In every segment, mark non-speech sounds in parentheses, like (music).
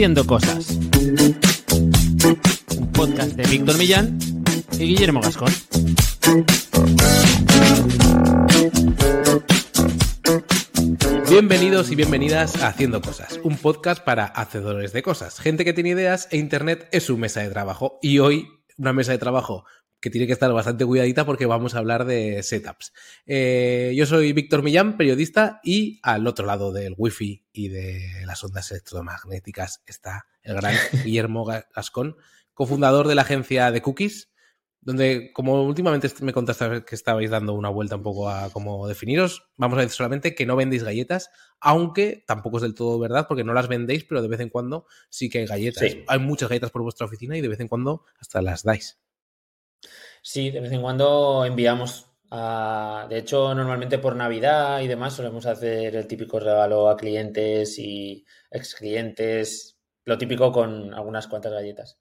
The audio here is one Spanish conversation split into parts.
Haciendo Cosas. Un podcast de Víctor Millán y Guillermo Gascón. Bienvenidos y bienvenidas a Haciendo Cosas, un podcast para hacedores de cosas, gente que tiene ideas e Internet es su mesa de trabajo. Y hoy una mesa de trabajo que tiene que estar bastante cuidadita porque vamos a hablar de setups. Eh, yo soy Víctor Millán, periodista, y al otro lado del wifi y de las ondas electromagnéticas está el gran (laughs) Guillermo Gascón, cofundador de la agencia de Cookies, donde como últimamente me contaste que estabais dando una vuelta un poco a cómo definiros, vamos a decir solamente que no vendéis galletas, aunque tampoco es del todo verdad porque no las vendéis, pero de vez en cuando sí que hay galletas. Hay muchas galletas por vuestra oficina y de vez en cuando hasta las dais. Sí, de vez en cuando enviamos. A... De hecho, normalmente por Navidad y demás solemos hacer el típico regalo a clientes y ex clientes, lo típico con algunas cuantas galletas.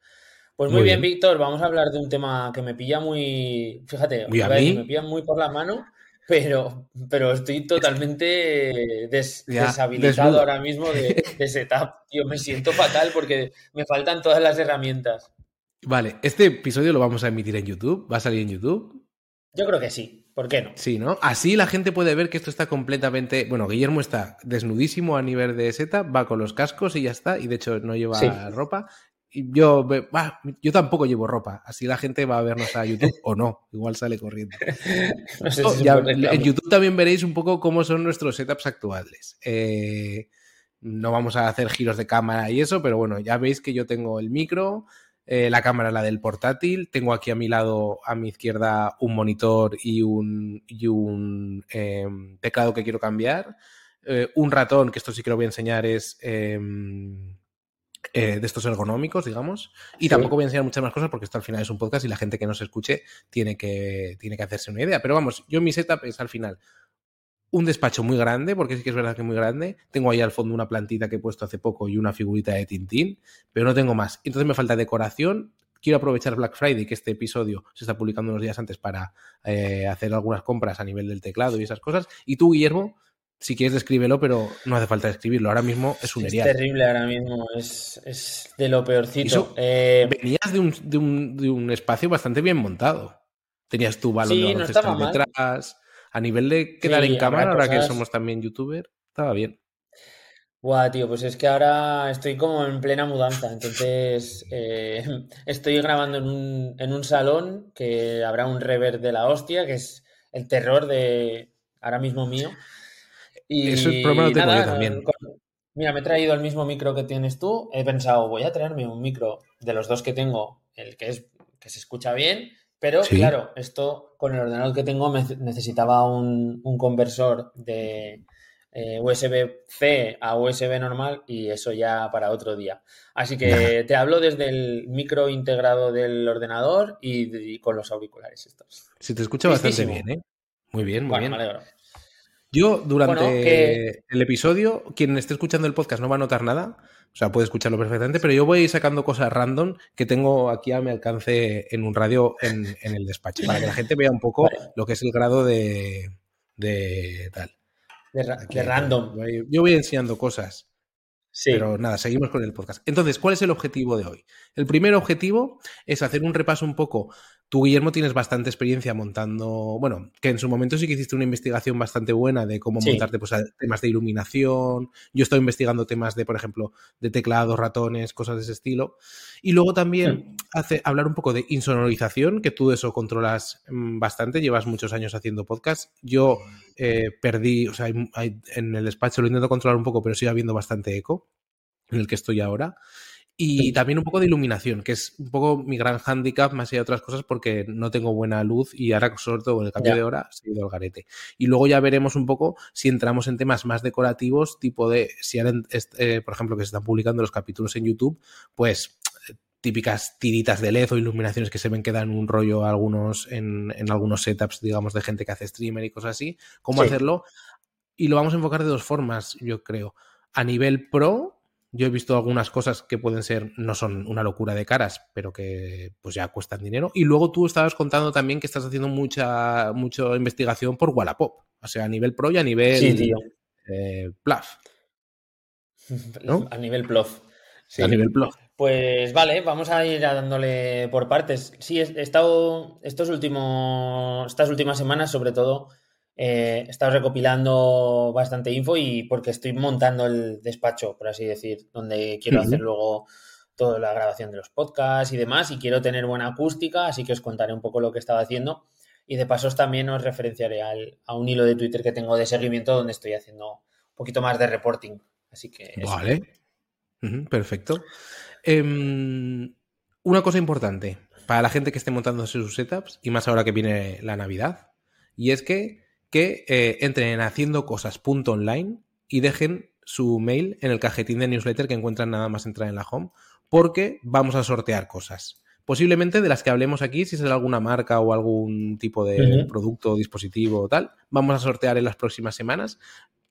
Pues muy, bien, Víctor, vamos a hablar de un tema que me pilla muy, fíjate, me pilla muy por la mano, pero, pero estoy totalmente (laughs) deshabilitado ahora mismo de, de setup. Yo me siento fatal porque me faltan todas las herramientas. Vale, este episodio lo vamos a emitir en YouTube. ¿Va a salir en YouTube? Yo creo que sí. ¿Por qué no? Sí, ¿no? Así la gente puede ver que esto está completamente. Bueno, Guillermo está desnudísimo a nivel de setup, va con los cascos y ya está. Y de hecho no lleva ropa. Y yo, yo tampoco llevo ropa, así la gente va a vernos a YouTube o no, igual sale corriendo. (laughs) en YouTube también veréis un poco cómo son nuestros setups actuales. Eh, no vamos a hacer giros de cámara y eso, pero bueno, ya veis que yo tengo el micro, eh, la cámara la del portátil, tengo aquí a mi lado, a mi izquierda, un monitor y un, y un em, teclado que quiero cambiar, eh, un ratón, que esto sí que lo voy a enseñar, es em, eh, de estos ergonómicos, digamos, y tampoco voy a enseñar muchas más cosas porque esto al final es un podcast y la gente que nos escuche tiene que, tiene que hacerse una idea, pero vamos, yo mi setup es al final un despacho muy grande, porque sí que es verdad que es muy grande. Tengo ahí al fondo una plantita que he puesto hace poco y una figurita de Tintín, pero no tengo más. Entonces me falta decoración. Quiero aprovechar Black Friday, que este episodio se está publicando unos días antes para eh, hacer algunas compras a nivel del teclado y esas cosas. Y tú, Guillermo, si quieres descríbelo, pero no hace falta describirlo. Ahora mismo es un Es terrible ahora mismo, es, de lo peorcito. Eh, venías de un, de, un, de un, espacio bastante bien montado. Tenías tu balón de baloncesto detrás. A nivel de quedar en cámara, ahora que somos también youtuber, estaba bien. Buah, tío, pues es que ahora estoy como en plena mudanza, entonces eh, (laughs) estoy grabando en un, en un salón que habrá un rever de la hostia, que es el terror de ahora mismo mío. Y Eso el problema lo tengo yo también. mira, me he traído el mismo micro que tienes tú. He pensado, voy a traerme un micro de los dos que tengo, el que es que se escucha bien, pero claro, esto con el ordenador que tengo necesitaba un, conversor de eh, USB-C a USB normal y eso ya para otro día. Así que te hablo desde el micro integrado del ordenador y, con los auriculares estos. Se te escucha bastante bien, ¿eh? Muy bien, muy bien. Yo, durante el episodio, quien esté escuchando el podcast no va a notar nada, o sea, puede escucharlo perfectamente, pero yo voy sacando cosas random que tengo aquí a mi alcance en un radio en, el despacho, para que la gente vea un poco lo que es el grado de, de tal. De, random. Yo voy enseñando cosas. Sí. Pero nada, seguimos con el podcast. Entonces, ¿cuál es el objetivo de hoy? El primer objetivo es hacer un repaso un poco Tú, Guillermo, tienes bastante experiencia montando, bueno, que en su momento sí que hiciste una investigación bastante buena de cómo montarte pues, temas de iluminación. Yo estoy investigando temas de, por ejemplo, de teclados, ratones, cosas de ese estilo. Y luego también hace, hablar un poco de insonorización, que tú eso controlas mm, bastante, llevas muchos años haciendo podcast. Yo eh, perdí, o sea, en el despacho lo intento controlar un poco, pero sigue habiendo bastante eco en el que estoy ahora. Y también un poco de iluminación, que es un poco mi gran hándicap, más allá de otras cosas, porque no tengo buena luz y ahora, sobre todo con el cambio de hora, se ha ido al garete. Y luego ya veremos un poco si entramos en temas más decorativos, tipo de, si ahora, eh, por ejemplo, que se están publicando los capítulos en YouTube, pues típicas tiritas de LED o iluminaciones que se ven que dan un rollo algunos en, en algunos setups, digamos, de gente que hace streamer y cosas así. ¿Cómo hacerlo? Y lo vamos a enfocar de dos formas, yo creo. A nivel pro, yo he visto algunas cosas que pueden ser, no son una locura de caras, pero que pues ya cuestan dinero. Y luego tú estabas contando también que estás haciendo mucha, mucha investigación por Wallapop. O sea, a nivel pro y a nivel sí, tío. Eh, (laughs) A nivel plof. a nivel blog. Pues vale, vamos a ir dándole por partes. Sí, he estado estos últimos, estas últimas semanas, sobre todo, eh, he estado recopilando bastante info y porque estoy montando el despacho, por así decir, donde quiero hacer luego toda la grabación de los podcasts y demás, y quiero tener buena acústica, así que os contaré un poco lo que estaba haciendo. Y de pasos también os referenciaré a un hilo de Twitter que tengo de seguimiento donde estoy haciendo un poquito más de reporting. Así que. Vale. perfecto. Em, una cosa importante para la gente que esté montando sus setups, y más ahora que viene la Navidad, y es que, que eh, entren en haciendo cosas.online y dejen su mail en el cajetín de newsletter que encuentran nada más entrar en la home, porque vamos a sortear cosas. Posiblemente de las que hablemos aquí, si es alguna marca o algún tipo de producto, dispositivo o tal, vamos a sortear en las próximas semanas.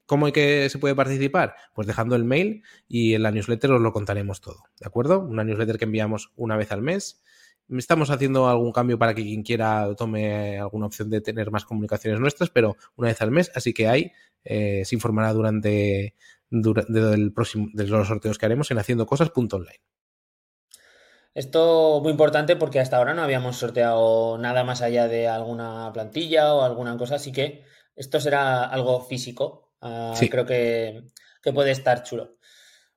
¿Cómo hay que se puede participar? Pues dejando el mail y en la newsletter os lo contaremos todo, ¿de acuerdo? Una newsletter que enviamos una vez al mes. Estamos haciendo algún cambio para que quien quiera tome alguna opción de tener más comunicaciones nuestras, pero una vez al mes, así que ahí eh, se informará durante, durante próximo, de los sorteos que haremos en haciendocosas.online. Esto muy importante porque hasta ahora no habíamos sorteado nada más allá de alguna plantilla o alguna cosa, así que esto será algo físico, Ah, creo que, puede estar chulo.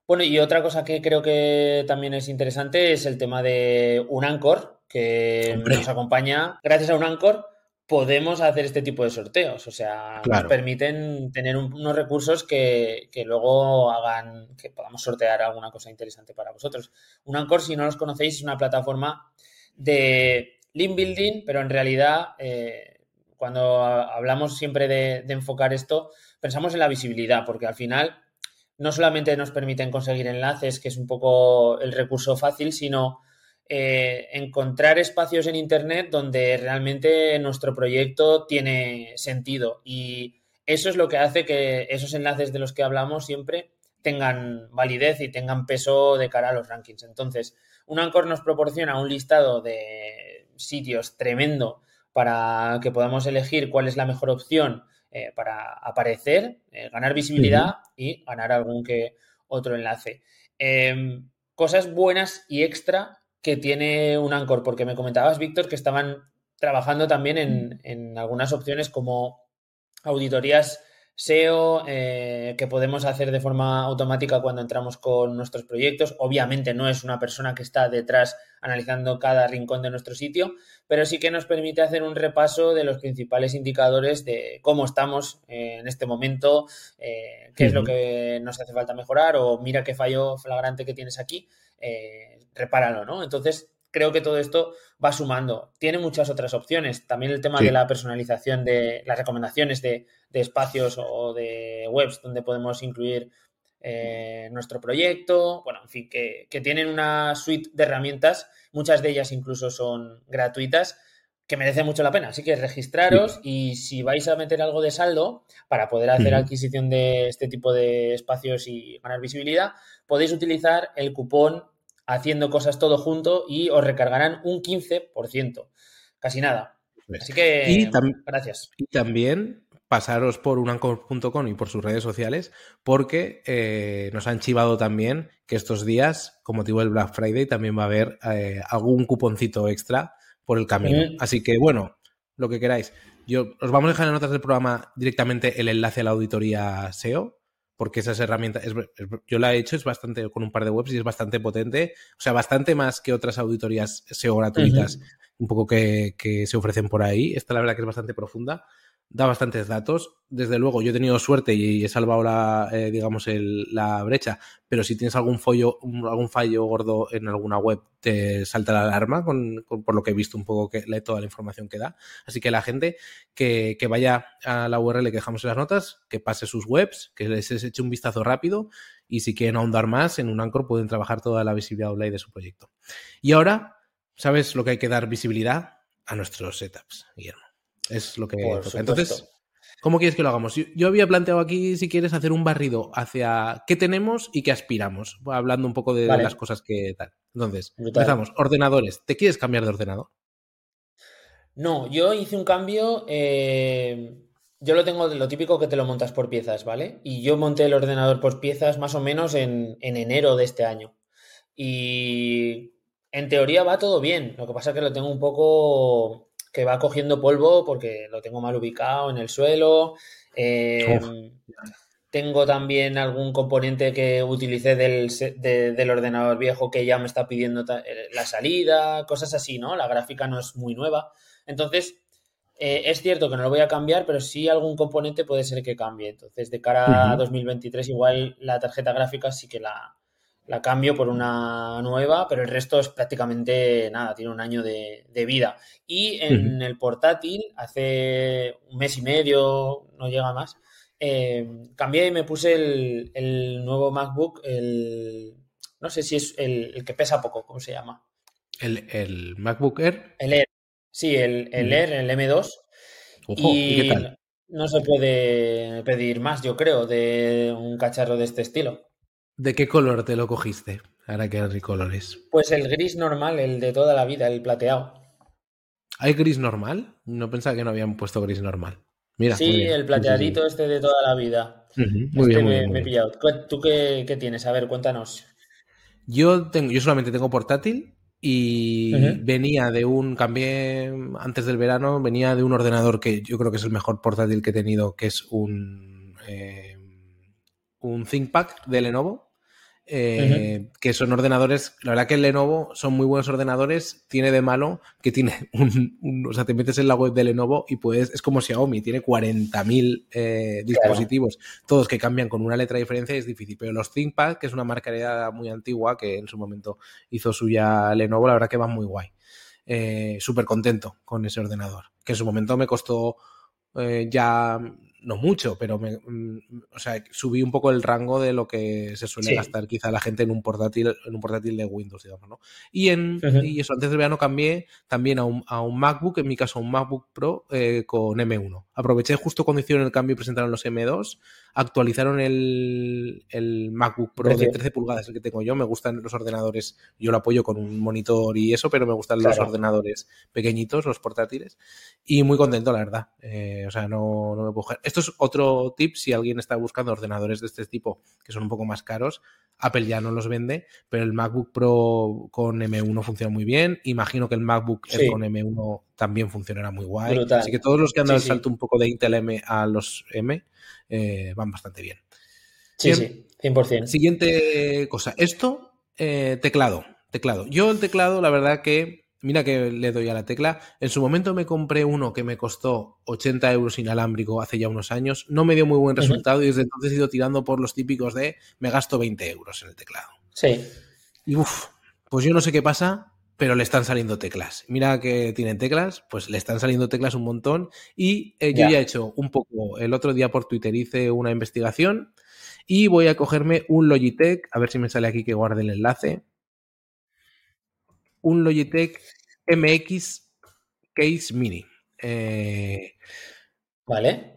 Bueno, y otra cosa que creo que también es interesante es el tema de un Anchor que nos acompaña. Gracias a un Anchor podemos hacer este tipo de sorteos. O sea, nos permiten tener unos recursos que, luego hagan que podamos sortear alguna cosa interesante para vosotros. Un Anchor, si no los conocéis, es una plataforma de link building, pero en realidad, eh, cuando hablamos siempre de enfocar esto, pensamos en la visibilidad, porque al final no solamente nos permiten conseguir enlaces, que es un poco el recurso fácil, sino eh, encontrar espacios en Internet donde realmente nuestro proyecto tiene sentido. Y eso es lo que hace que esos enlaces de los que hablamos siempre tengan validez y tengan peso de cara a los rankings. Entonces, un Anchor nos proporciona un listado de sitios tremendo para que podamos elegir cuál es la mejor opción eh, para aparecer, eh, ganar visibilidad y ganar algún que otro enlace. Em, cosas buenas y extra que tiene un Anchor, porque me comentabas, Víctor, que estaban trabajando también en, en algunas opciones como auditorías SEO eh, que podemos hacer de forma automática cuando entramos con nuestros proyectos. Obviamente no es una persona que está detrás analizando cada rincón de nuestro sitio, pero sí que nos permite hacer un repaso de los principales indicadores de cómo estamos eh, en este momento, eh, qué es lo que nos hace falta mejorar o mira qué fallo flagrante que tienes aquí, repáralo, ¿no? Entonces, creo que todo esto va sumando. Tiene muchas otras opciones. También el tema de la personalización de las recomendaciones de, espacios o de webs donde podemos incluir eh, nuestro proyecto. Bueno, en fin, que, tienen una suite de herramientas. Muchas de ellas incluso son gratuitas que merece mucho la pena. Así que registraros y si vais a meter algo de saldo para poder hacer adquisición de este tipo de espacios y ganar visibilidad, podéis utilizar el cupón haciendo cosas todo junto y os recargarán un 15%. Casi nada. Así que, gracias. Y también pasaros por unancor.com y por sus redes sociales, porque eh, nos han chivado también que estos días, con motivo del Black Friday, también va a haber eh, algún cuponcito extra por el camino. Así que, bueno, lo que queráis. Yo, os vamos a dejar en notas del programa directamente el enlace a la auditoría SEO porque esas herramientas, yo la he hecho, es bastante, con un par de webs y es bastante potente, o sea, bastante más que otras auditorías SEO gratuitas, un poco que, que, se ofrecen por ahí. Esta la verdad que es bastante profunda da bastantes datos. Desde luego, yo he tenido suerte y he salvado la, eh, digamos, la brecha, pero si tienes algún fallo, algún fallo gordo en alguna web, te salta la alarma con, por lo que he visto un poco que toda la información que da. Así que la gente que, que, vaya a la URL que dejamos en las notas, que pase sus webs, que les eche un vistazo rápido y si quieren ahondar más en un Anchor pueden trabajar toda la visibilidad online de su proyecto. Y ahora, ¿sabes lo que hay que dar visibilidad? A nuestros setups, Guillermo. Es lo que toca. Entonces, ¿cómo quieres que lo hagamos? Yo, había planteado aquí, si quieres, hacer un barrido hacia qué tenemos y qué aspiramos, hablando un poco de las cosas que tal. Entonces, empezamos. Ordenadores. ¿Te quieres cambiar de ordenador? No, yo hice un cambio. Eh, yo lo tengo de lo típico que te lo montas por piezas, ¿vale? Y yo monté el ordenador por piezas más o menos en, en enero de este año. y en teoría va todo bien. Lo que pasa es que lo tengo un poco que va cogiendo polvo porque lo tengo mal ubicado en el suelo. Em, tengo también algún componente que utilicé del, del, ordenador viejo que ya me está pidiendo eh, la salida, cosas así, ¿no? La gráfica no es muy nueva. Entonces, eh, es cierto que no lo voy a cambiar, pero sí algún componente puede ser que cambie. Entonces, de cara a 2023, igual la tarjeta gráfica sí que la, la cambio por una nueva, pero el resto es prácticamente nada, tiene un año de, vida. Y en el portátil, hace un mes y medio, no llega más, eh, cambié y me puse el, nuevo MacBook, el, no sé si es el, que pesa poco, ¿cómo se llama? ¿El, MacBook Air? El Air, sí, el, el Air, el M2. y, no se puede pedir más, yo creo, de un cacharro de este estilo. ¿De qué color te lo cogiste? Ahora que hay colores. Pues el gris normal, el de toda la vida, el plateado. ¿Hay gris normal? No pensaba que no habían puesto gris normal. Mira, sí, el plateadito este de toda la vida. muy, este bien, me, he pillado. ¿Tú qué, tienes? A ver, cuéntanos. Yo tengo, yo solamente tengo portátil y venía de un, cambié antes del verano, venía de un ordenador que yo creo que es el mejor portátil que he tenido, que es un un ThinkPad de Lenovo, eh, que son ordenadores, la verdad que el Lenovo son muy buenos ordenadores, tiene de malo que tiene (laughs) un, o sea, te metes en la web de Lenovo y puedes, es como Xiaomi, tiene 40.000 eh, dispositivos, todos que cambian con una letra de diferencia es difícil, pero los ThinkPad, que es una marca muy antigua que en su momento hizo suya Lenovo, la verdad que va muy guay. Eh, Súper contento con ese ordenador, que en su momento me costó ya no mucho, pero me, mm, o sea, subí un poco el rango de lo que se suele gastar quizá la gente en un portátil, en un portátil de Windows, digamos, ¿no? Y en y eso, antes del verano cambié también a un, a un MacBook, en mi caso un MacBook Pro eh, con M1. Aproveché justo cuando hicieron el cambio y presentaron los M2 actualizaron el, MacBook Pro de 13 pulgadas, el que tengo yo. Me gustan los ordenadores, yo lo apoyo con un monitor y eso, pero me gustan los ordenadores pequeñitos, los portátiles. Y muy contento, la verdad. Eh, o sea, no, no me puedo... Esto es otro tip si alguien está buscando ordenadores de este tipo, que son un poco más caros. Apple ya no los vende, pero el MacBook Pro con M1 funciona muy bien. Imagino que el MacBook con M1 también funcionará muy guay. Así que todos los que han dado el salto un poco de Intel M a los M, eh, van bastante bien. Sí, sí, 100%. Siguiente cosa. Esto, eh, teclado. Teclado. Yo el teclado, la verdad que, mira que le doy a la tecla. En su momento me compré uno que me costó 80 euros inalámbrico hace ya unos años. No me dio muy buen resultado y desde entonces he ido tirando por los típicos de me gasto 20 euros en el teclado. Sí. Y uff, pues yo no sé qué pasa, pero le están saliendo teclas. Mira que tienen teclas, pues le están saliendo teclas un montón. Y eh, yo ya. he hecho un poco, el otro día por Twitter hice una investigación y voy a cogerme un Logitech, a ver si me sale aquí que guarde el enlace. Un Logitech MX Case Mini. Eh, vale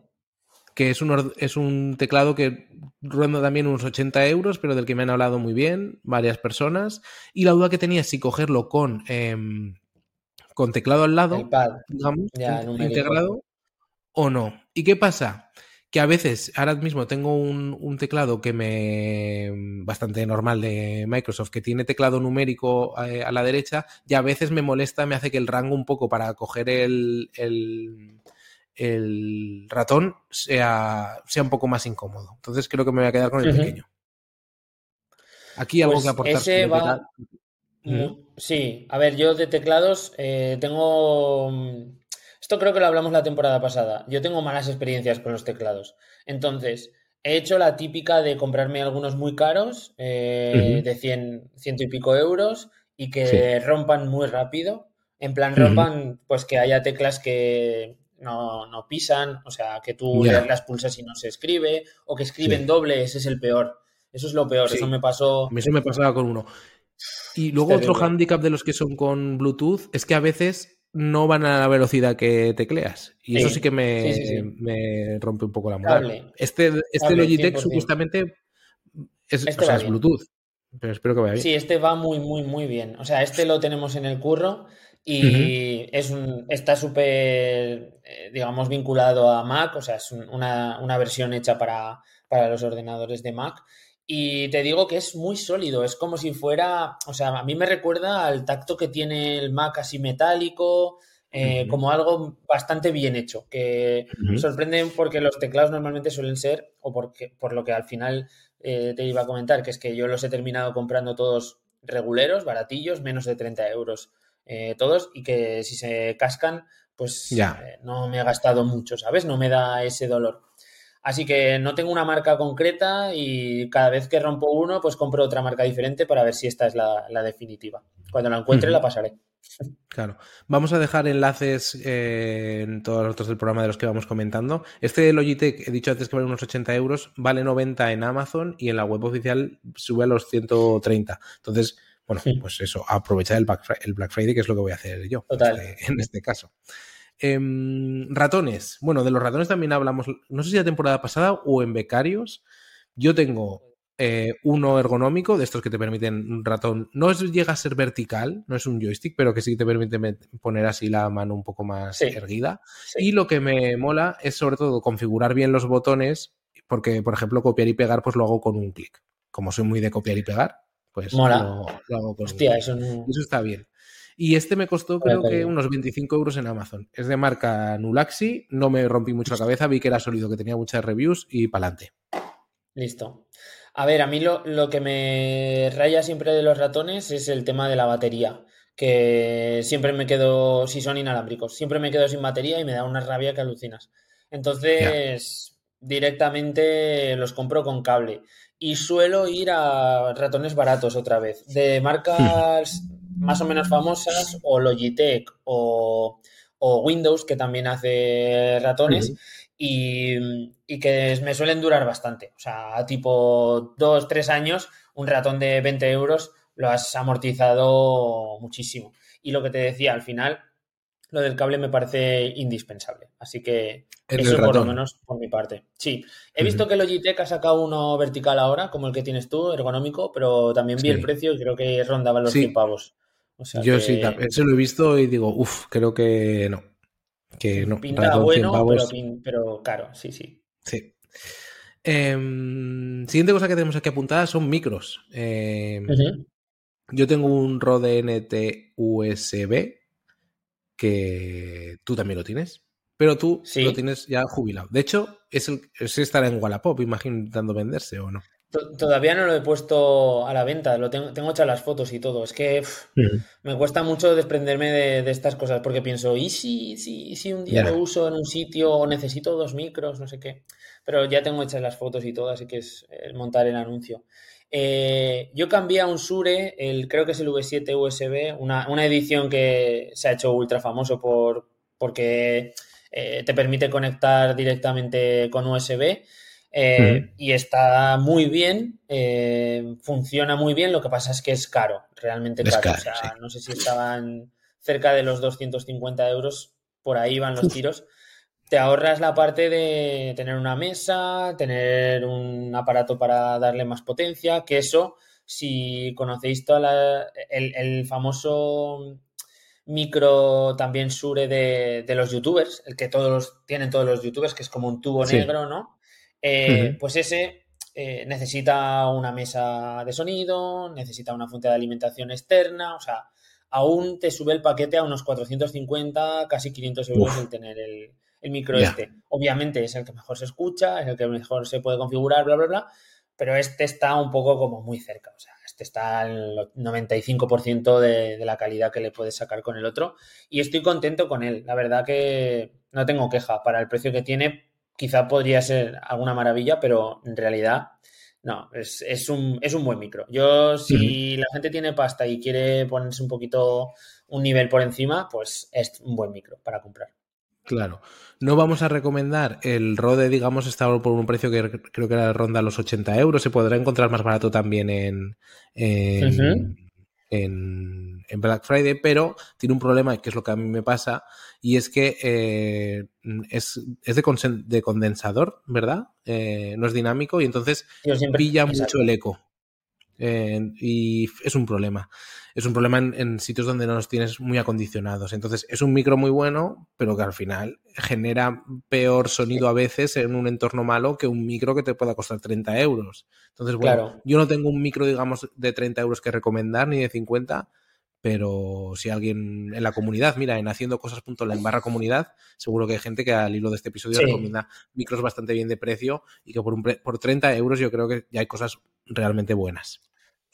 que es un, es un teclado que ronda también unos 80 euros, pero del que me han hablado muy bien varias personas. Y la duda que tenía es si cogerlo con, em, con teclado al lado, digamos, integrado o no. ¿Y qué pasa? Que a veces, ahora mismo tengo un, teclado que me. bastante normal de Microsoft, que tiene teclado numérico eh, a, la derecha, y a veces me molesta, me hace que el rango un poco para coger el el ratón sea, sea un poco más incómodo. Entonces creo que me voy a quedar con el pequeño. Aquí algo que pues aportar. Sí, a ver, yo de teclados eh, tengo... Mm, esto creo que lo hablamos la temporada pasada. Yo tengo malas experiencias con los teclados. Entonces, he hecho la típica de comprarme algunos muy caros, eh, de 100, ciento y pico euros, y que rompan muy rápido. En plan, rompan, pues que haya teclas que no, no pisan, o sea, que tú las pulsas y no se escribe, o que escriben doble, ese es el peor. Eso es lo peor, eso me pasó. Eso me pasaba con uno. Y luego otro hándicap de los que son con Bluetooth es que a veces no van a la velocidad que tecleas. Y eso sí que me, rompe un poco la moral. Este, este Logitech supuestamente es, este es Bluetooth. Pero espero que vaya bien. Sí, este va muy, muy, muy bien. O sea, este lo tenemos en el curro y es un, está súper, eh, digamos, vinculado a Mac, o sea, es una, versión hecha para, los ordenadores de Mac. y te digo que es muy sólido, es como si fuera, o sea, a mí me recuerda al tacto que tiene el Mac así metálico, eh, como algo bastante bien hecho, que sorprende porque los teclados normalmente suelen ser, o porque, por lo que al final eh, te iba a comentar, que es que yo los he terminado comprando todos reguleros, baratillos, menos de 30 euros eh, todos, y que si se cascan, pues no me ha gastado mucho, ¿sabes? No me da ese dolor. Así que no tengo una marca concreta y cada vez que rompo uno, pues compro otra marca diferente para ver si esta es la, definitiva. Cuando la encuentre, la pasaré. Claro. Vamos a dejar enlaces eh, en todos los otros del programa de los que vamos comentando. Este Logitech, he dicho antes que vale unos 80 euros, vale 90 en Amazon y en la web oficial sube a los 130. Entonces, bueno, pues eso, aprovechar el Black, Friday, que es lo que voy a hacer yo este, en este caso. Em, ratones. Bueno, de los ratones también hablamos, no sé si la temporada pasada o en becarios. Yo tengo eh, uno ergonómico, de estos que te permiten un ratón. No llega a ser vertical, no es un joystick, pero que sí te permite poner así la mano un poco más erguida. Y lo que me mola es sobre todo configurar bien los botones, porque, por ejemplo, copiar y pegar, pues lo hago con un clic. Como soy muy de copiar y pegar, pues Lo, hago con clic. Eso, eso está bien. Y este me costó creo que unos 25 euros en Amazon. Es de marca Nulaxi, no me rompí mucho la cabeza, vi que era sólido, que tenía muchas reviews y pa'lante. Listo. A ver, a mí lo, lo, que me raya siempre de los ratones es el tema de la batería, que siempre me quedo, si son inalámbricos, siempre me quedo sin batería y me da una rabia que alucinas. Entonces, directamente los compro con cable y suelo ir a ratones baratos otra vez, de marcas (laughs) más o menos famosas, o Logitech o, Windows, que también hace ratones, y, que me suelen durar bastante. O sea, tipo dos, tres años, un ratón de 20 euros lo has amortizado muchísimo. Y lo que te decía, al final, lo del cable me parece indispensable. Así que eso por lo menos por mi parte. Sí, he visto que Logitech ha sacado uno vertical ahora, como el que tienes tú, ergonómico, pero también vi el precio y creo que rondaba los 100 pavos. Yo sí, eso lo he visto y digo, uff, creo que no. Que no. Pinta bueno, pero, caro, sí, sí. Sí. Em, siguiente cosa que tenemos aquí apuntada son micros. Em, yo tengo un Rode NT USB que tú también lo tienes, pero tú lo tienes ya jubilado. De hecho, es, el, es estar en Wallapop, imagino, intentando venderse o no. Todavía no lo he puesto a la venta, lo tengo, tengo hechas las fotos y todo. Es que me cuesta mucho desprenderme de, estas cosas porque pienso, ¿y si, si, si un día lo uso en un sitio o necesito dos micros, no sé qué? Pero ya tengo hechas las fotos y todo, así que es montar el anuncio. Eh, yo cambié a un Sure, el, creo que es el V7 USB, una, edición que se ha hecho ultra famoso por, porque eh, te permite conectar directamente con USB. Eh, y está muy bien, funciona muy bien, lo que pasa es que es caro, realmente caro. o sea, no sé si estaban cerca de los 250 euros, por ahí van los tiros. Te ahorras la parte de tener una mesa, tener un aparato para darle más potencia, que eso, si conocéis toda el, famoso micro también sure de, los youtubers, el que todos tienen todos los youtubers, que es como un tubo negro, ¿no? Eh, pues ese eh, necesita una mesa de sonido, necesita una fuente de alimentación externa, o sea, aún te sube el paquete a unos 450, casi 500 euros el tener el, micro este. Obviamente es el que mejor se escucha, es el que mejor se puede configurar, bla, bla, bla, pero este está un poco como muy cerca, o sea, este está al 95% de, de la calidad que le puedes sacar con el otro y estoy contento con él. La verdad que no tengo queja para el precio que tiene quizá podría ser alguna maravilla, pero en realidad no, es, un, es un buen micro. Yo, si la gente tiene pasta y quiere ponerse un poquito un nivel por encima, pues es un buen micro para comprar. Claro. No vamos a recomendar el Rode, digamos, está por un precio que creo que era ronda los 80 euros. Se podrá encontrar más barato también en, en, Black Friday, pero tiene un problema, que es lo que a mí me pasa, y es que eh, es, de, condensador, ¿verdad? Eh, no es dinámico y entonces pilla mucho el eco. Eh, y es un problema. Es un problema en, sitios donde no los tienes muy acondicionados. Entonces, es un micro muy bueno, pero que al final genera peor sonido a veces en un entorno malo que un micro que te pueda costar 30 euros. Entonces, bueno, yo no tengo un micro, digamos, de 30 euros que recomendar, ni de 50, pero si alguien en la comunidad, mira, en haciendo cosas.la en barra comunidad, seguro que hay gente que al hilo de este episodio recomienda micros bastante bien de precio y que por, un por 30 euros yo creo que ya hay cosas realmente buenas.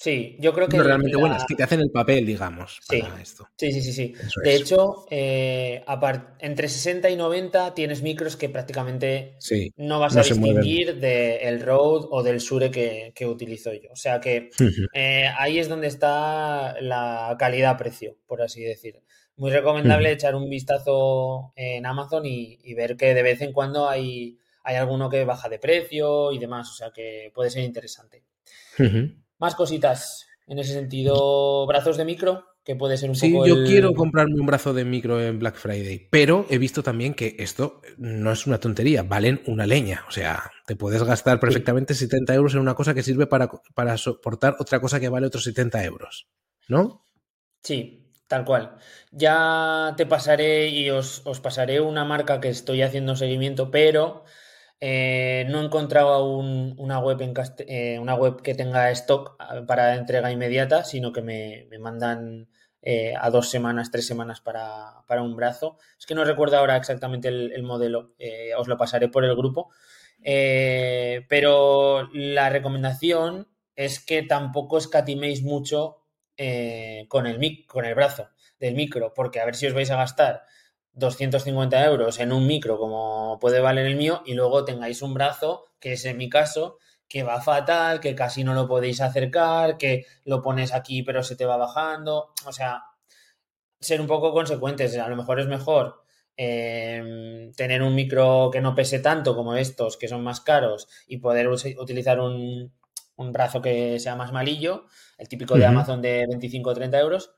Sí, yo creo que. No realmente buenas, que te hacen el papel, digamos, sí. para esto. Sí, sí, sí. sí. de hecho, eh, entre 60 y 90 tienes micros que prácticamente no vas a distinguir del Rode o del Sure que, utilizo yo. O sea que (laughs) eh, ahí es donde está la calidad-precio, por así decir. Muy recomendable echar un vistazo en Amazon y, ver que de vez en cuando hay, hay alguno que baja de precio y demás. O sea que puede ser interesante. Más cositas en ese sentido, brazos de micro, que puede ser un sí, poco. Sí, yo quiero comprarme un brazo de micro en Black Friday, pero he visto también que esto no es una tontería, valen una leña. O sea, te puedes gastar perfectamente 70 euros en una cosa que sirve para, para soportar otra cosa que vale otros 70 euros, ¿no? Sí, Tal cual. Ya te pasaré y os, os, pasaré una marca que estoy haciendo seguimiento, pero eh, no he encontrado aún una web, en eh, una web que tenga stock ah, para entrega inmediata, sino que me, mandan eh, a dos semanas, tres semanas para, un brazo. Es que no recuerdo ahora exactamente el, modelo, os lo pasaré por el grupo. pero la recomendación es que tampoco escatiméis mucho con, el, con el brazo del micro, porque a ver si os vais a gastar 250 euros en un micro como puede valer el mío y luego tengáis un brazo, que es en mi caso, que va fatal, que casi no lo podéis acercar, que lo pones aquí pero se te va bajando. O sea, ser un poco consecuentes. A lo mejor es mejor em, tener un micro que no pese tanto como estos, que son más caros, y poder utilizar un, brazo que sea más malillo, el típico de Amazon de 25 o 30 euros,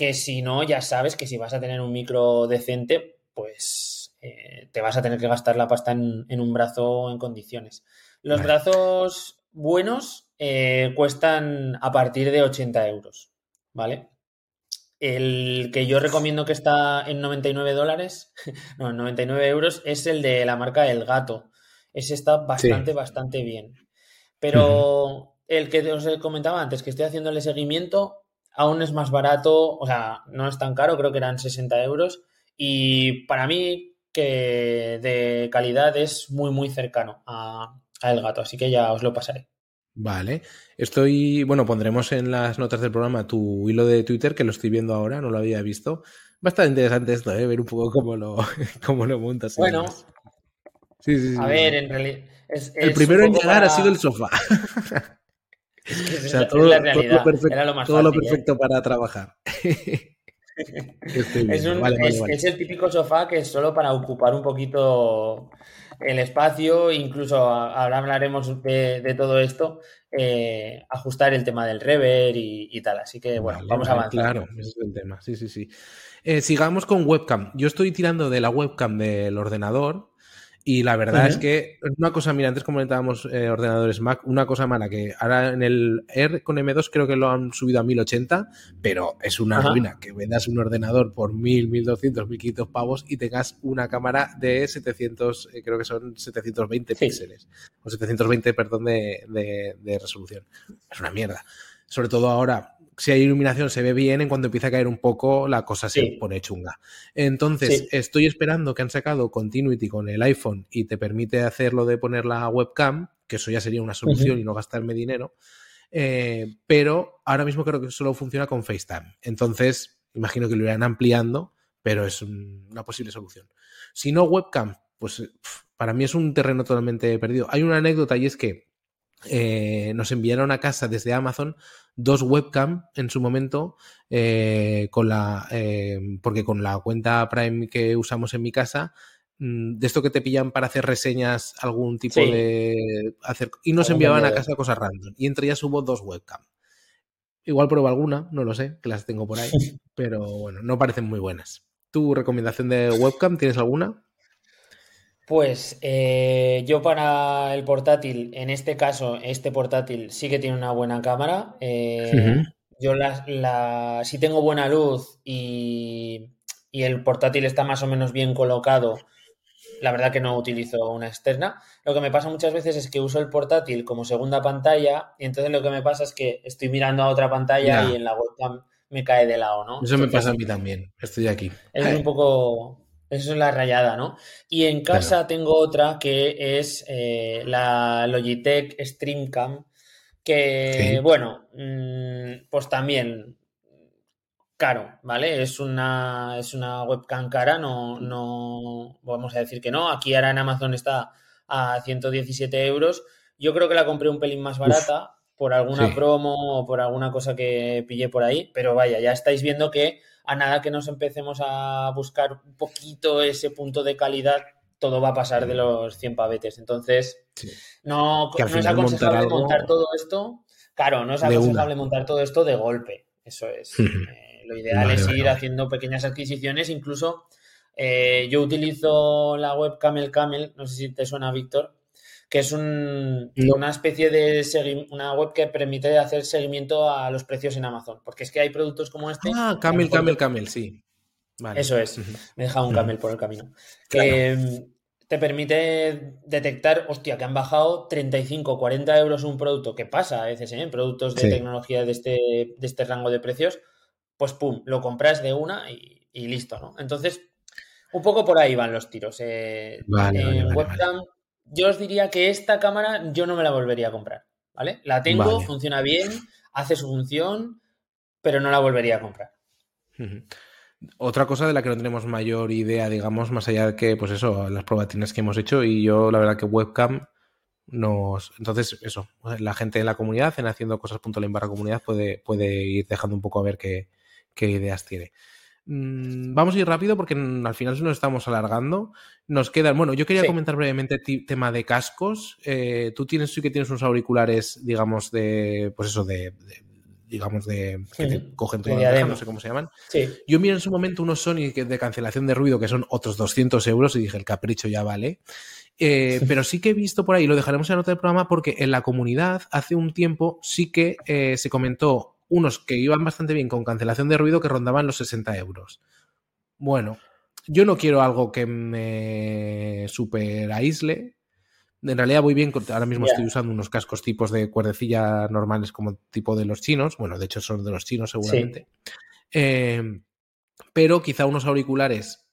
que si no, ya sabes que si vas a tener un micro decente, pues eh, te vas a tener que gastar la pasta en, un brazo en condiciones. Los brazos buenos eh, cuestan a partir de 80 euros, ¿vale? El que yo recomiendo que está en 99 dólares, (laughs) no, en 99 euros, es el de la marca El Gato. Ese está bastante, bastante bien. Pero el que os comentaba antes, que estoy haciéndole seguimiento, aún es más barato, o sea, no es tan caro, creo que eran 60 euros. Y para mí, que de calidad es muy, muy cercano a, El Gato, así que ya os lo pasaré. Vale, estoy, bueno, pondremos en las notas del programa tu hilo de Twitter, que lo estoy viendo ahora, no lo había visto. Bastante interesante esto, ¿eh? ver un poco cómo lo, (laughs) cómo lo montas. Bueno, sí, sí, a ver, en realidad... el primero en llegar ha sido el sofá. (laughs) o sea, todo, lo ¿eh? perfecto, para trabajar. (laughs) es, el típico sofá que es solo para ocupar un poquito el espacio, incluso ahora hablaremos de, todo esto, eh, ajustar el tema del rever y, tal. Así que bueno, vamos a avanzar. Claro, ese es el tema. Sí, sí, sí. Eh, sigamos con webcam. Yo estoy tirando de la webcam del ordenador y la verdad es que es una cosa, mira, antes comentábamos eh, ordenadores Mac, una cosa mala que ahora en el R con M2 creo que lo han subido a 1080, pero es una ruina que vendas un ordenador por 1000, 1200, 1500 pavos y tengas una cámara de 700, eh, creo que son 720 píxeles, o 720, perdón, de, de resolución. Es una mierda. Sobre todo ahora, si hay iluminación se ve bien, en cuanto empieza a caer un poco la cosa se pone chunga. Entonces, estoy esperando que han sacado Continuity con el iPhone y te permite hacerlo de poner la webcam, que eso ya sería una solución y no gastarme dinero. Eh, pero ahora mismo creo que solo funciona con FaceTime. Entonces, imagino que lo irán ampliando, pero es una posible solución. Si no webcam, pues para mí es un terreno totalmente perdido. Hay una anécdota y es que eh, nos enviaron a casa desde Amazon dos webcam en su momento eh, con la eh, porque con la cuenta Prime que usamos en mi casa mm, de esto que te pillan para hacer reseñas algún tipo de hacer y nos enviaban a casa cosas random y entre ellas hubo dos webcam. Igual pruebo alguna no lo sé que las tengo por ahí (laughs) pero bueno no parecen muy buenas. Tu recomendación de webcam tienes alguna Pues eh, yo para el portátil, en este caso, este portátil sí que tiene una buena cámara. Eh, yo la, si tengo buena luz y, el portátil está más o menos bien colocado, la verdad que no utilizo una externa. Lo que me pasa muchas veces es que uso el portátil como segunda pantalla y entonces lo que me pasa es que estoy mirando a otra pantalla y en la webcam me cae de lado, ¿no? Eso me pasa a mí también, estoy aquí. Es un (laughs) poco, eso es la rayada, ¿no? Y en casa tengo otra que es eh, la Logitech Streamcam, que, bueno, mm, pues también caro, ¿vale? Es una, es una webcam cara, no, no vamos a decir que no. Aquí ahora en Amazon está a 117 euros. Yo creo que la compré un pelín más barata por alguna promo o por alguna cosa que pillé por ahí, pero vaya, ya estáis viendo que a nada que nos empecemos a buscar un poquito ese punto de calidad, todo va a pasar de los 100 pavetes. Entonces, no, es aconsejable montar, todo esto. Claro, no es aconsejable montar todo esto de golpe. Eso es. Eh, lo ideal es ir haciendo pequeñas adquisiciones. Incluso eh, yo utilizo la web Camel Camel, no sé si te suena, Víctor, que es una especie de una web que permite hacer seguimiento a los precios en Amazon. Porque es que hay productos como este. Ah, Camel, Camel, Camel, sí. Eso es. Me he dejado un camel por el camino. Que te permite detectar, hostia, que han bajado 35, 40 euros un producto, que pasa a veces ¿eh? en productos de tecnología de este, de este rango de precios, pues pum, lo compras de una y, listo, ¿no? Entonces, un poco por ahí van los tiros. Eh, en webcam yo os diría que esta cámara yo no me la volvería a comprar, ¿vale? La tengo, funciona bien, hace su función, pero no la volvería a comprar. Otra cosa de la que no tenemos mayor idea, digamos, más allá de que, pues eso, las probatines que hemos hecho y yo la verdad que webcam nos... Entonces, eso, la gente en la comunidad, en haciendo cosas.len barra comunidad, puede, puede ir dejando un poco a ver qué, qué ideas tiene. Mm, vamos a ir rápido porque al final nos estamos alargando. Nos quedan. Bueno, yo quería comentar brevemente tema de cascos. Eh, tú tienes, sí que tienes unos auriculares, digamos, de. Pues eso, de. digamos, de. que te cogen todo no sé cómo se llaman. Yo miré en su momento unos Sony de cancelación de ruido que son otros 200 euros y dije, el capricho ya vale. Eh, pero sí que he visto por ahí, lo dejaremos en la nota del programa, porque en la comunidad hace un tiempo sí que eh, se comentó unos que iban bastante bien con cancelación de ruido que rondaban los 60 euros. Bueno, yo no quiero algo que me super aísle. En realidad voy bien, ahora mismo estoy usando unos cascos tipos de cuerdecilla normales como tipo de los chinos. Bueno, de hecho son de los chinos seguramente. Em, pero quizá unos auriculares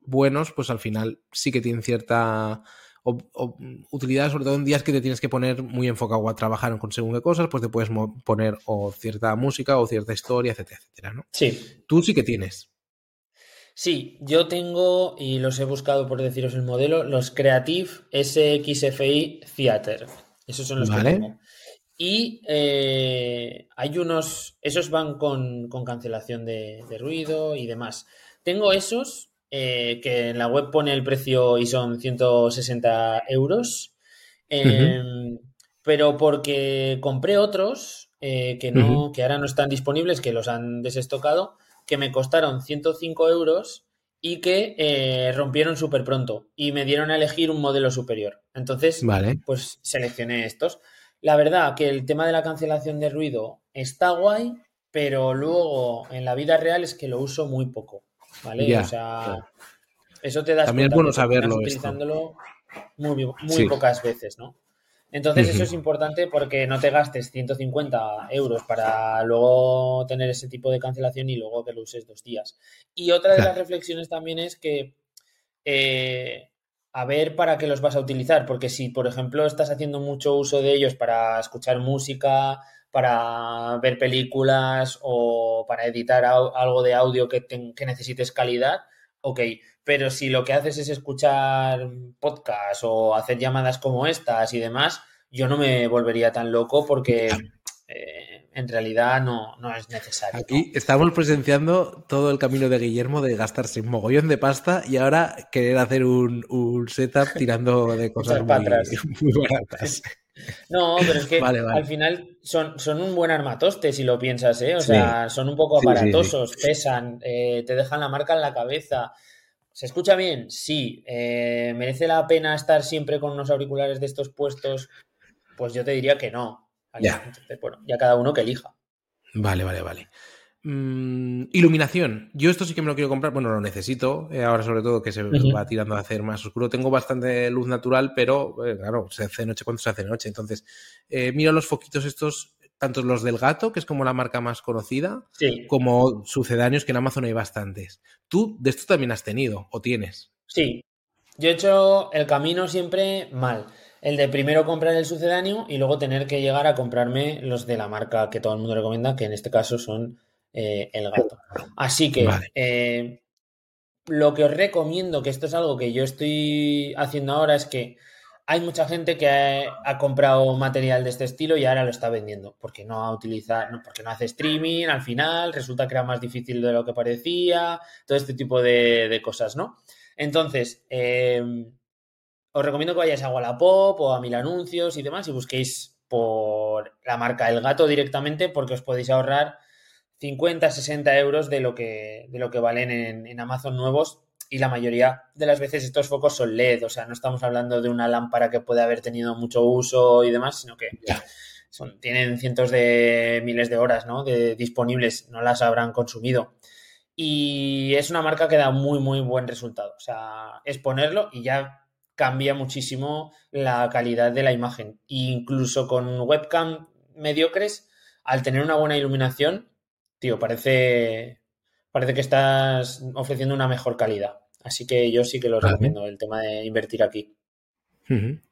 buenos, pues al final sí que tienen cierta o, utilidad, sobre todo en días que te tienes que poner muy enfocado a trabajar con según qué cosas, pues te puedes poner o cierta música o cierta historia, etcétera, etcétera, ¿no? Sí. Tú sí que tienes. Sí, yo tengo, y los he buscado por deciros el modelo, los Creative SXFI Theater. Esos son los que tengo. Y eh, hay unos, esos van con, cancelación de, de, ruido y demás. Tengo esos eh, que en la web pone el precio y son 160 euros. Em, pero porque compré otros eh, que, no, que ahora no están disponibles, que los han desestocado, que me costaron 105 euros y que eh, rompieron súper pronto y me dieron a elegir un modelo superior. Entonces, pues seleccioné estos. La verdad que el tema de la cancelación de ruido está guay, pero luego en la vida real es que lo uso muy poco. ¿Vale? o sea, eso te das También es bueno saberlo. Utilizándolo muy, muy pocas veces, ¿no? Entonces eso es importante porque no te gastes 150 euros para luego tener ese tipo de cancelación y luego que lo uses dos días. Y otra de las reflexiones también es que eh, a ver para qué los vas a utilizar, porque si por ejemplo estás haciendo mucho uso de ellos para escuchar música, para ver películas o para editar algo de audio que, que necesites calidad, ok, pero si lo que haces es escuchar podcast o hacer llamadas como estas y demás, yo no me volvería tan loco porque eh, en realidad no, es necesario. Aquí estamos presenciando todo el camino de Guillermo de gastarse un mogollón de pasta y ahora querer hacer un, setup tirando de (laughs) cosas muy, (laughs) muy baratas. No, pero es que al final son, son un buen armatoste si lo piensas, ¿eh? O sea, son un poco aparatosos, pesan, eh, te dejan la marca en la cabeza. ¿Se escucha bien? Sí. Eh, ¿Merece la pena estar siempre con unos auriculares de estos puestos? Pues yo te diría que no. Ya. bueno, ya cada uno que elija. Vale, vale, vale. Mm, iluminación. Yo esto sí que me lo quiero comprar. Bueno, lo necesito. Eh, ahora, sobre todo, que se va tirando a hacer más oscuro. Tengo bastante luz natural, pero eh, claro, se hace noche cuando se hace noche. Entonces, eh, mira los foquitos estos, tanto los del gato, que es como la marca más conocida, como sucedáneos, que en Amazon hay bastantes. ¿Tú de esto también has tenido o tienes? Sí. Yo he hecho el camino siempre mal el de primero comprar el sucedáneo y luego tener que llegar a comprarme los de la marca que todo el mundo recomienda, que en este caso son eh, el gato. Así que eh, lo que os recomiendo, que esto es algo que yo estoy haciendo ahora, es que hay mucha gente que ha, comprado material de este estilo y ahora lo está vendiendo, porque no ha utilizado, porque no hace streaming, al final resulta que era más difícil de lo que parecía, todo este tipo de, cosas, ¿no? Entonces, eh, os recomiendo que vayáis a Wallapop o a Mil Anuncios y demás y busquéis por la marca El Gato directamente porque os podéis ahorrar 50, 60 euros de lo que, de lo que valen en, Amazon nuevos y la mayoría de las veces estos focos son LED, o sea, no estamos hablando de una lámpara que puede haber tenido mucho uso y demás, sino que son, tienen cientos de miles de horas ¿no? de disponibles, no las habrán consumido. Y es una marca que da muy, muy buen resultado. O sea, es ponerlo y ya cambia muchísimo la calidad de la imagen. E incluso con webcam mediocres, al tener una buena iluminación, tío, parece, parece que estás ofreciendo una mejor calidad. Así que yo sí que lo recomiendo, el tema de invertir aquí.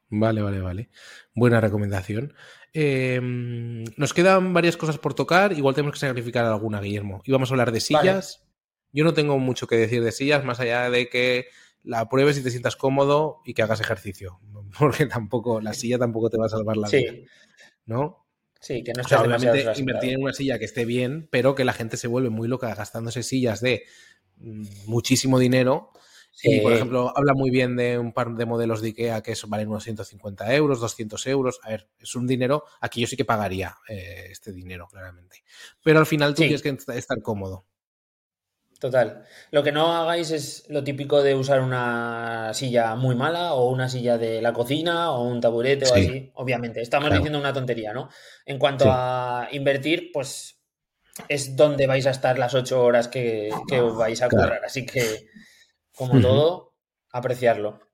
Vale, vale, vale. Buena recomendación. Em, nos quedan varias cosas por tocar. Igual tenemos que sacrificar alguna, Guillermo. Y vamos a hablar de sillas. Yo no tengo mucho que decir de sillas, más allá de que la pruebes y te sientas cómodo y que hagas ejercicio. (laughs) Porque tampoco, la silla tampoco te va a salvar la vida. ¿No? Sí, que no o obviamente invertir en una silla que esté bien, pero que la gente se vuelve muy loca gastándose sillas de mm, muchísimo dinero. Y, por ejemplo, habla muy bien de un par de modelos de IKEA que valen unos 150 euros, 200 euros. A ver, es un dinero, aquí yo sí que pagaría eh, este dinero, claramente. Pero al final tú tienes que estar cómodo. Total. Lo que no hagáis es lo típico de usar una silla muy mala o una silla de la cocina o un taburete o así. Obviamente, estamos diciendo una tontería, ¿no? En cuanto a invertir, pues es donde vais a estar las ocho horas que, os vais a currar. Así que, como todo, apreciarlo.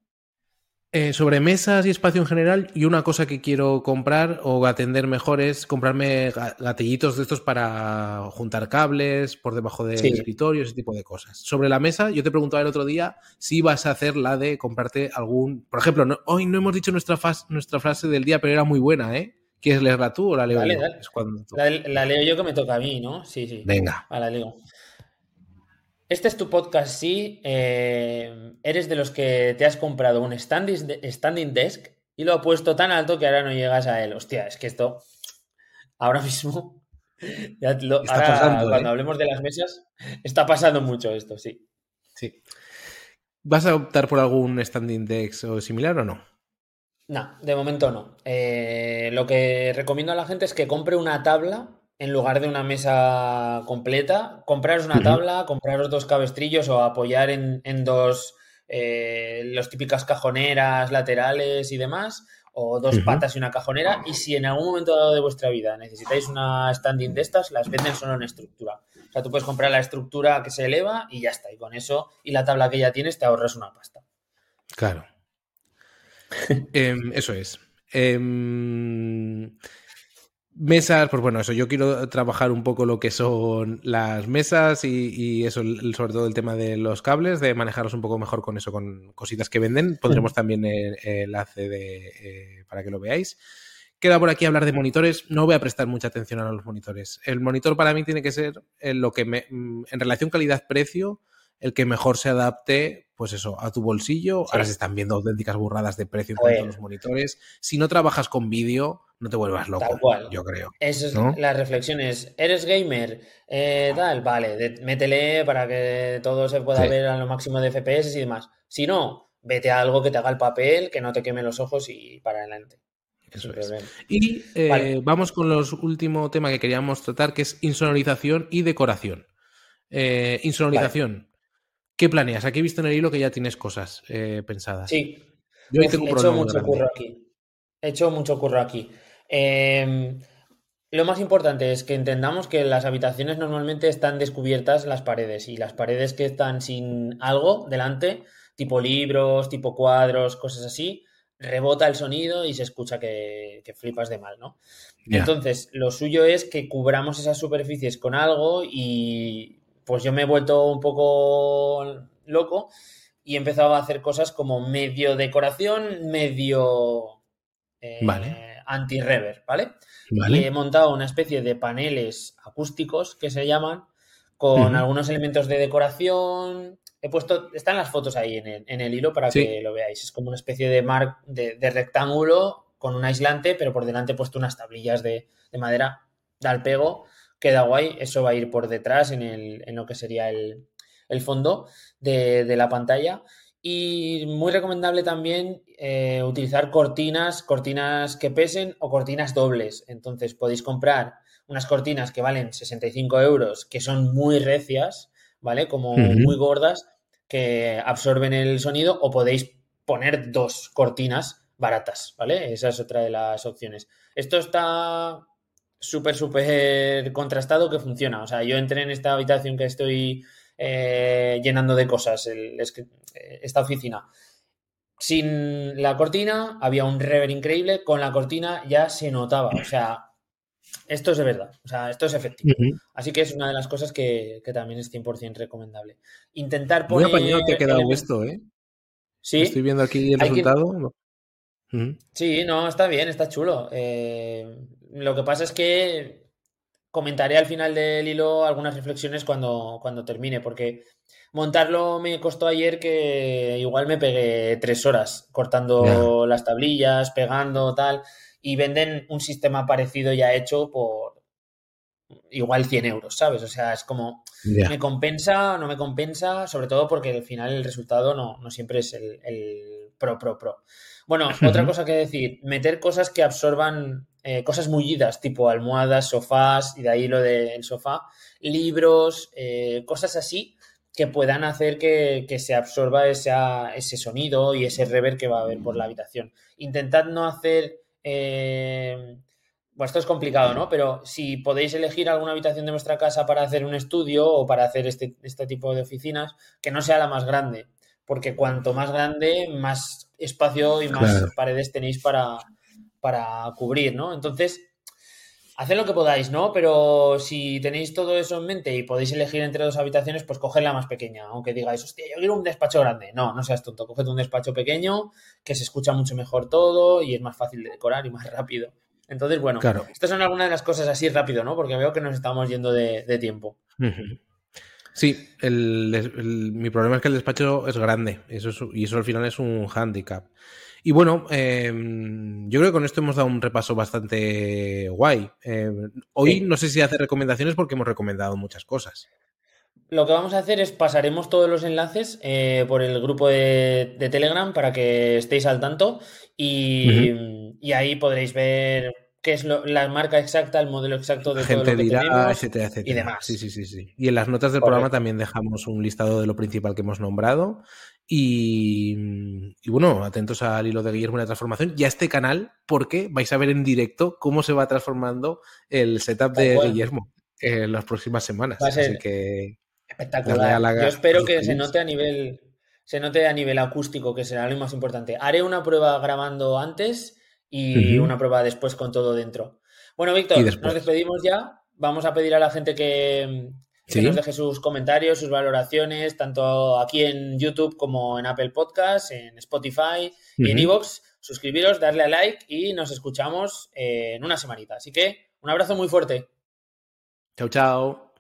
Eh, sobre mesas y espacio en general, y una cosa que quiero comprar o atender mejor es comprarme gatillitos de estos para juntar cables por debajo del escritorio, ese tipo de cosas. Sobre la mesa, yo te preguntaba el otro día si vas a hacer la de comprarte algún. Por ejemplo, hoy no hemos dicho nuestra, nuestra frase del día, pero era muy buena, ¿eh? ¿Quieres leerla tú o la leo yo? la, leo yo que me toca a mí, ¿no? Sí, sí. Venga. la leo. Este es tu podcast, sí. Eh, eres de los que te has comprado un standing, desk y lo ha puesto tan alto que ahora no llegas a él. Hostia, es que esto ahora mismo. (laughs) ahora, cuando ¿eh? hablemos de las mesas, está pasando mucho esto, sí. Sí. ¿Vas a optar por algún standing desk o similar o no? No, de momento no. Eh, lo que recomiendo a la gente es que compre una tabla en lugar de una mesa completa, compraros una tabla, compraros dos cabestrillos o apoyar en, dos, eh, las típicas cajoneras laterales y demás, o dos patas y una cajonera. Y si en algún momento dado de vuestra vida necesitáis una standing de estas, las venden solo en estructura. O sea, tú puedes comprar la estructura que se eleva y ya está. Y con eso y la tabla que ya tienes te ahorras una pasta. Claro. (laughs) Em, eso es. Em, Mesas, pues bueno, eso, yo quiero trabajar un poco lo que son las mesas y, eso, sobre todo el tema de los cables, de manejarlos un poco mejor con eso, con cositas que venden. Pondremos también el, enlace de, eh, para que lo veáis. Queda por aquí hablar de monitores. No voy a prestar mucha atención a los monitores. El monitor para mí tiene que ser lo que me, mm, en relación calidad-precio, el que mejor se adapte, pues eso, a tu bolsillo. Ahora se están viendo auténticas burradas de precio en cuanto a los monitores. Si no trabajas con vídeo, no te vuelvas loco, yo creo. Eso es, la reflexión es, ¿eres gamer? Eh, tal, vale, métele para que todo se pueda ver a lo máximo de FPS y demás. Si no, vete a algo que te haga el papel, que no te queme los ojos y para adelante. Eso es. Y eh, vamos con los último tema que queríamos tratar, que es insonorización y decoración. Eh, insonorización. ¿Qué planeas? Aquí he visto en el hilo que ya tienes cosas eh, pensadas. Sí. Yo he hecho mucho curro aquí. He hecho mucho curro aquí. Em, lo más importante es que entendamos que las habitaciones normalmente están descubiertas las paredes y las paredes que están sin algo delante, tipo libros, tipo cuadros, cosas así, rebota el sonido y se escucha que, flipas de mal, ¿no? Entonces, lo suyo es que cubramos esas superficies con algo y pues yo me he vuelto un poco loco y he empezado a hacer cosas como medio decoración, medio eh, anti-rever, ¿vale? he montado una especie de paneles acústicos que se llaman, con algunos elementos de decoración. He puesto, están las fotos ahí en el, hilo para que lo veáis. Es como una especie de, mar, de, rectángulo con un aislante, pero por delante he puesto unas tablillas de, madera, da el pego, queda guay. Eso va a ir por detrás en, el, en lo que sería el, fondo de, de la pantalla. Y muy recomendable también eh, utilizar cortinas, cortinas que pesen o cortinas dobles. Entonces podéis comprar unas cortinas que valen 65 euros, que son muy recias, ¿vale? Como muy gordas, que absorben el sonido, o podéis poner dos cortinas baratas, ¿vale? Esa es otra de las opciones. Esto está súper, súper contrastado que funciona. O sea, yo entré en esta habitación que estoy eh, llenando de cosas el, eh, esta oficina. Sin la cortina había un rever increíble, con la cortina ya se notaba, o sea, esto es de verdad, o sea, esto es efectivo. Así que es una de las cosas que, también es 100% recomendable. Intentar poner... Muy apañado te ha quedado esto, ¿eh? Sí. Estoy viendo aquí el resultado. Sí, no, está bien, está chulo. Eh, lo que pasa es que comentaré al final del hilo algunas reflexiones cuando, cuando termine, porque montarlo me costó ayer que igual me pegué tres horas cortando las tablillas, pegando, tal, y venden un sistema parecido ya hecho por igual 100 euros, ¿sabes? O sea, es como, ¿me compensa o no me compensa? Sobre todo porque al final el resultado no, no siempre es el, el pro, pro, pro. Bueno, otra cosa que decir, meter cosas que absorban eh, cosas mullidas, tipo almohadas, sofás, y de ahí lo del sofá, libros, eh, cosas así que puedan hacer que, se absorba ese sonido y ese rever que va a haber por la habitación. Intentad no hacer... Eh, bueno, esto es complicado, ¿no? Pero si podéis elegir alguna habitación de vuestra casa para hacer un estudio o para hacer este, este tipo de oficinas, que no sea la más grande, porque cuanto más grande, más espacio y más paredes tenéis para, para cubrir, ¿no? Entonces, haced lo que podáis, ¿no? Pero si tenéis todo eso en mente y podéis elegir entre dos habitaciones, pues coged la más pequeña, aunque digáis, hostia, yo quiero un despacho grande. No, no seas tonto, coged un despacho pequeño, que se escucha mucho mejor todo y es más fácil de decorar y más (laughs) rápido. Entonces, bueno, estas son algunas de las cosas así rápido, ¿no? Porque veo que nos estamos yendo de, tiempo. (laughs) Sí, mi problema es que el despacho es grande eso y eso al final es un hándicap. Y bueno, em, yo creo que con esto hemos dado un repaso bastante guay. Em, hoy no sé si hace recomendaciones porque hemos recomendado muchas cosas. Lo que vamos a hacer es pasaremos todos los enlaces eh, por el grupo de, Telegram para que estéis al tanto y, y ahí podréis ver qué es la marca exacta, el modelo exacto de todo lo que tenemos y demás. Sí, sí, sí, sí. Y en las notas del programa también dejamos un listado de lo principal que hemos nombrado. Y, bueno, atentos al hilo de Guillermo de la transformación y a este canal porque vais a ver en directo cómo se va transformando el setup de Guillermo en las próximas semanas. Así que espectacular. Yo espero que se note a nivel se note a nivel acústico, que será lo más importante. Haré una prueba grabando antes y una prueba después con todo dentro. Bueno, Víctor, nos despedimos ya. Vamos a pedir a la gente que, ¿Sí? que nos deje sus comentarios, sus valoraciones, tanto aquí en YouTube como en Apple Podcast, en Spotify y en Evox. Suscribiros, darle a like y nos escuchamos eh, en una semanita. Así que un abrazo muy fuerte. Chao, chao.